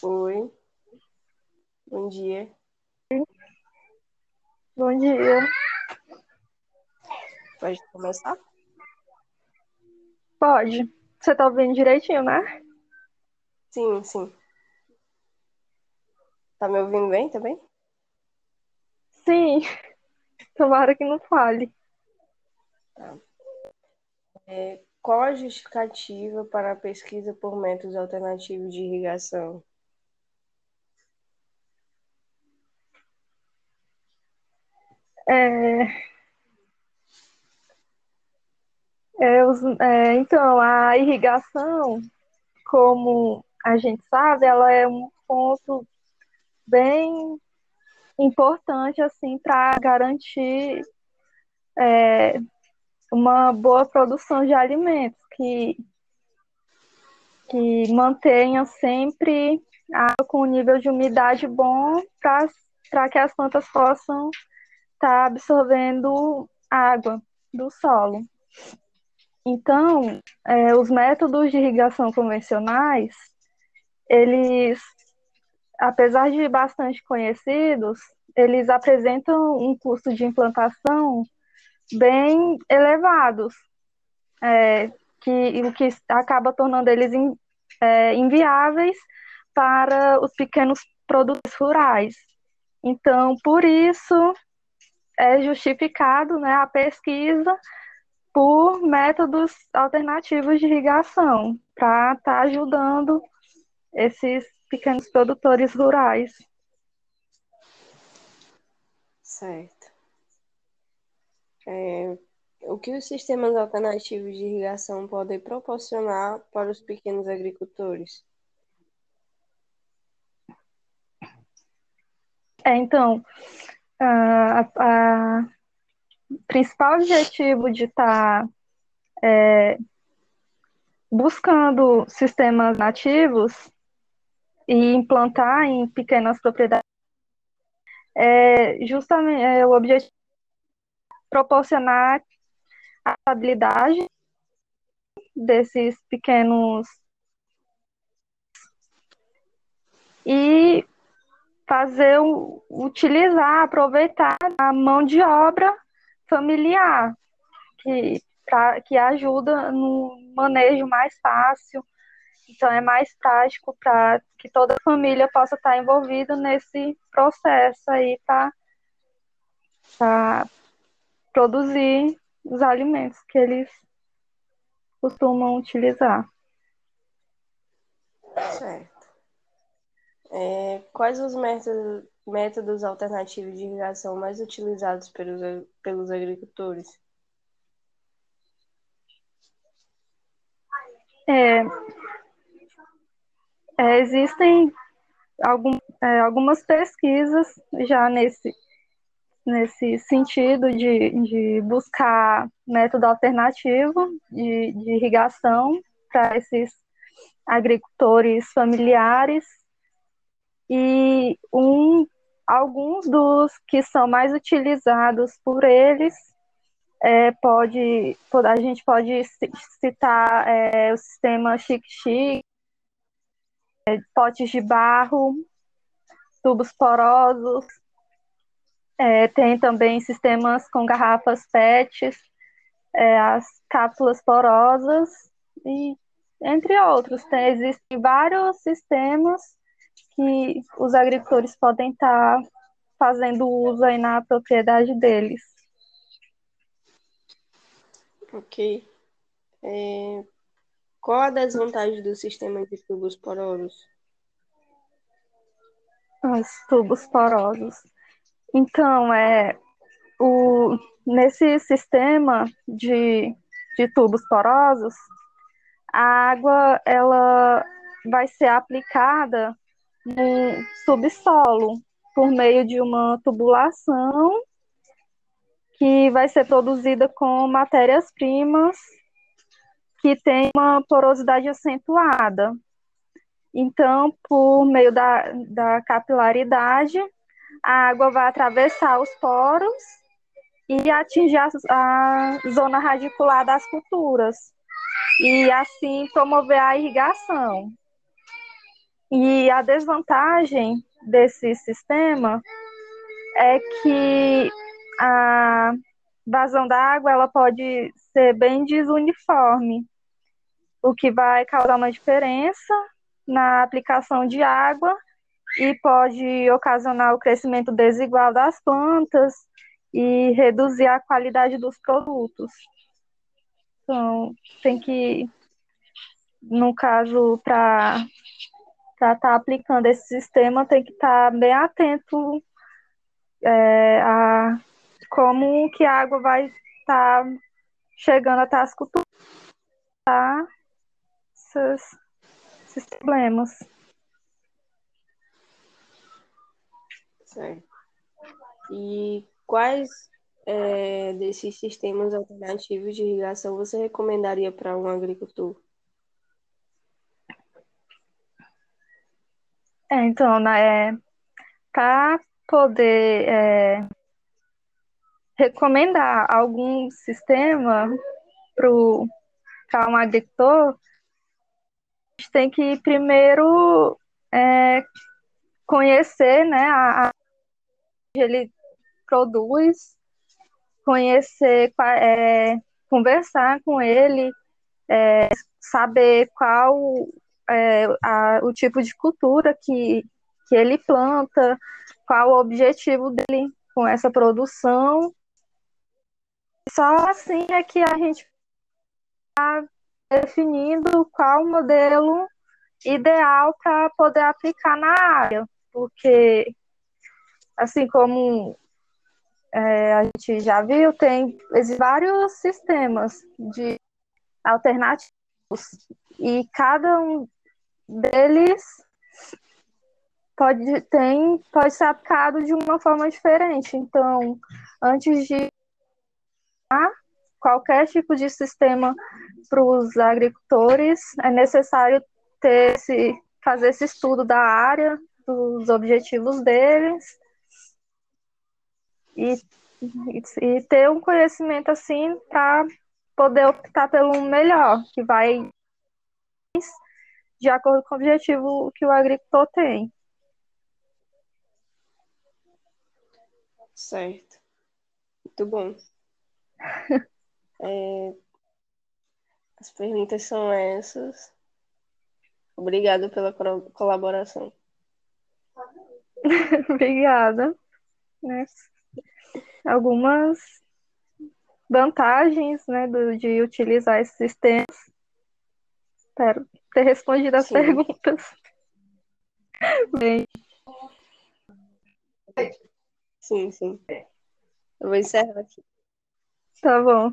Oi, bom dia. Bom dia. Pode começar? Pode. Você tá ouvindo direitinho, né? Sim, sim. Tá me ouvindo bem também? Sim. Tomara que não fale. É, qual a justificativa para a pesquisa por métodos alternativos de irrigação? É, é, então, a irrigação, como a gente sabe, ela é um ponto bem importante assim para garantir é, uma boa produção de alimentos que, que mantenha sempre a água com um nível de umidade bom para que as plantas possam estar absorvendo água do solo. Então, é, os métodos de irrigação convencionais, eles, apesar de bastante conhecidos, eles apresentam um custo de implantação bem elevados, é, que, o que acaba tornando eles in, é, inviáveis para os pequenos produtores rurais. Então, por isso, é justificado né, a pesquisa por métodos alternativos de irrigação, para estar tá ajudando esses pequenos produtores rurais. Certo. É, o que os sistemas alternativos de irrigação podem proporcionar para os pequenos agricultores? É, então, a, a principal objetivo de estar tá, é, buscando sistemas nativos e implantar em pequenas propriedades é justamente é, o objetivo proporcionar a estabilidade desses pequenos e fazer utilizar, aproveitar a mão de obra familiar que pra, que ajuda no manejo mais fácil. Então é mais prático para que toda a família possa estar envolvida nesse processo aí para produzir os alimentos que eles costumam utilizar. Certo. É, quais os métodos, métodos alternativos de irrigação mais utilizados pelos, pelos agricultores? É, é, existem algum, é, algumas pesquisas já nesse, nesse sentido de, de buscar método alternativo de, de irrigação para esses agricultores familiares e um, alguns dos que são mais utilizados por eles é, pode, a gente pode citar é, o sistema Chic-Chic, é, potes de barro, tubos porosos, é, tem também sistemas com garrafas PETs, é, as cápsulas porosas, e entre outros. Tem, existem vários sistemas que os agricultores podem estar fazendo uso aí na propriedade deles. Ok. É... Qual a desvantagem do sistema de tubos porosos? Os tubos porosos. Então, é, o, nesse sistema de, de tubos porosos, a água ela vai ser aplicada no subsolo por meio de uma tubulação que vai ser produzida com matérias-primas que tem uma porosidade acentuada. Então, por meio da, da capilaridade, a água vai atravessar os poros e atingir a, a zona radicular das culturas e assim promover a irrigação. E a desvantagem desse sistema é que a vazão da água ela pode ser bem desuniforme, o que vai causar uma diferença na aplicação de água e pode ocasionar o crescimento desigual das plantas e reduzir a qualidade dos produtos. Então, tem que, no caso, para estar tá aplicando esse sistema, tem que estar tá bem atento é, a como que a água vai estar tá chegando até as culturas, tá? Esses, esses problemas. Certo. E quais é, desses sistemas alternativos de irrigação você recomendaria para um agricultor? É, então, né, para poder é, recomendar algum sistema para um agricultor, a gente tem que primeiro é, conhecer né, a, a ele produz, conhecer, é, conversar com ele, é, saber qual é, a, o tipo de cultura que, que ele planta, qual o objetivo dele com essa produção. Só assim é que a gente está definindo qual o modelo ideal para poder aplicar na área, porque assim como é, a gente já viu, tem vários sistemas de alternativos e cada um deles pode, tem, pode ser aplicado de uma forma diferente. Então, antes de qualquer tipo de sistema para os agricultores, é necessário ter esse, fazer esse estudo da área, dos objetivos deles, e, e ter um conhecimento assim para poder optar pelo melhor, que vai de acordo com o objetivo que o agricultor tem. Certo. Muito bom. é, as perguntas são essas. Obrigada pela colaboração. Obrigada. Né? algumas vantagens né, do, de utilizar esses sistemas. Espero ter respondido as sim. perguntas. Bem. Sim, sim. Eu vou encerrar aqui. Tá bom.